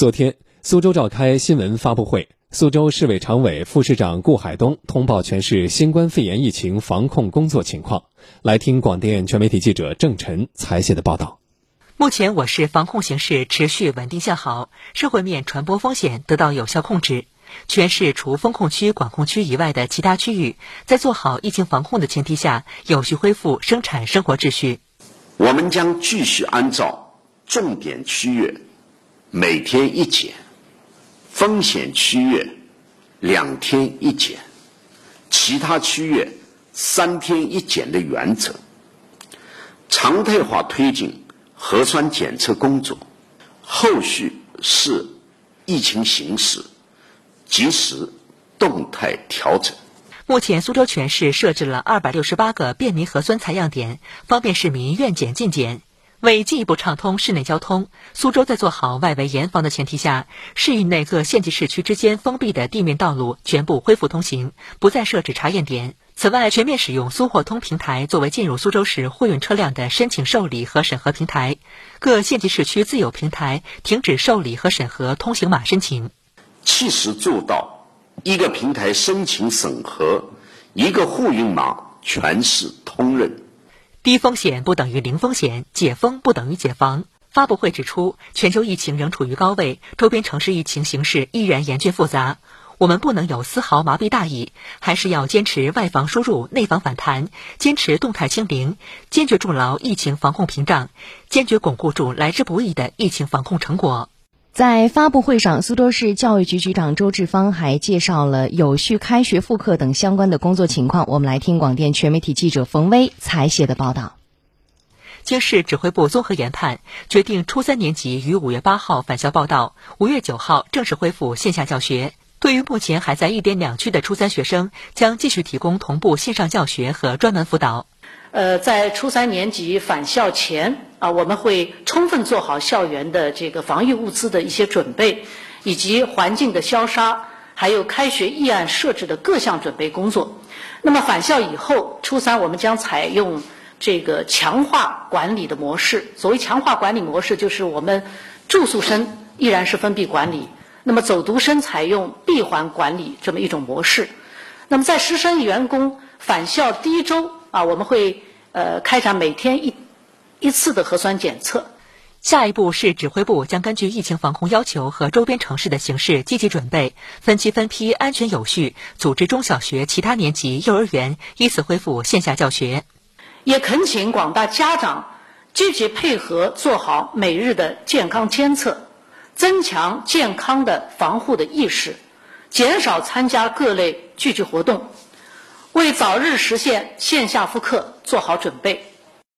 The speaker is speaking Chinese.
昨天，苏州召开新闻发布会，苏州市委常委、副市长顾海东通报全市新冠肺炎疫情防控工作情况。来听广电全媒体记者郑晨采写的报道。目前，我市防控形势持续稳定向好，社会面传播风险得到有效控制。全市除封控区、管控区以外的其他区域，在做好疫情防控的前提下，有序恢复生产生活秩序。我们将继续按照重点区域。每天一检，风险区域两天一检，其他区域三天一检的原则，常态化推进核酸检测工作。后续视疫情形势，及时动态调整。目前，苏州全市设置了二百六十八个便民核酸采样点，方便市民愿检尽检。为进一步畅通市内交通，苏州在做好外围严防的前提下，市域内各县级市区之间封闭的地面道路全部恢复通行，不再设置查验点。此外，全面使用苏货通平台作为进入苏州市货运车辆的申请受理和审核平台，各县级市区自有平台停止受理和审核通行码申请，切实做到一个平台申请审核，一个货运码全市通认。低风险不等于零风险，解封不等于解防。发布会指出，全球疫情仍处于高位，周边城市疫情形势依然严峻复杂。我们不能有丝毫麻痹大意，还是要坚持外防输入、内防反弹，坚持动态清零，坚决筑牢疫情防控屏障，坚决巩固住来之不易的疫情防控成果。在发布会上，苏州市教育局局长周志芳还介绍了有序开学复课等相关的工作情况。我们来听广电全媒体记者冯威采写的报道。经市指挥部综合研判，决定初三年级于五月八号返校报到，五月九号正式恢复线下教学。对于目前还在一点两区的初三学生，将继续提供同步线上教学和专门辅导。呃，在初三年级返校前啊，我们会充分做好校园的这个防疫物资的一些准备，以及环境的消杀，还有开学议案设置的各项准备工作。那么返校以后，初三我们将采用这个强化管理的模式。所谓强化管理模式，就是我们住宿生依然是封闭管理，那么走读生采用闭环管理这么一种模式。那么在师生员工返校第一周。啊，我们会呃开展每天一一次的核酸检测。下一步市指挥部将根据疫情防控要求和周边城市的形势，积极准备分期分批、安全有序组织中小学其他年级、幼儿园依次恢复线下教学。也恳请广大家长积极配合，做好每日的健康监测，增强健康的防护的意识，减少参加各类聚集活动。为早日实现线下复课做好准备。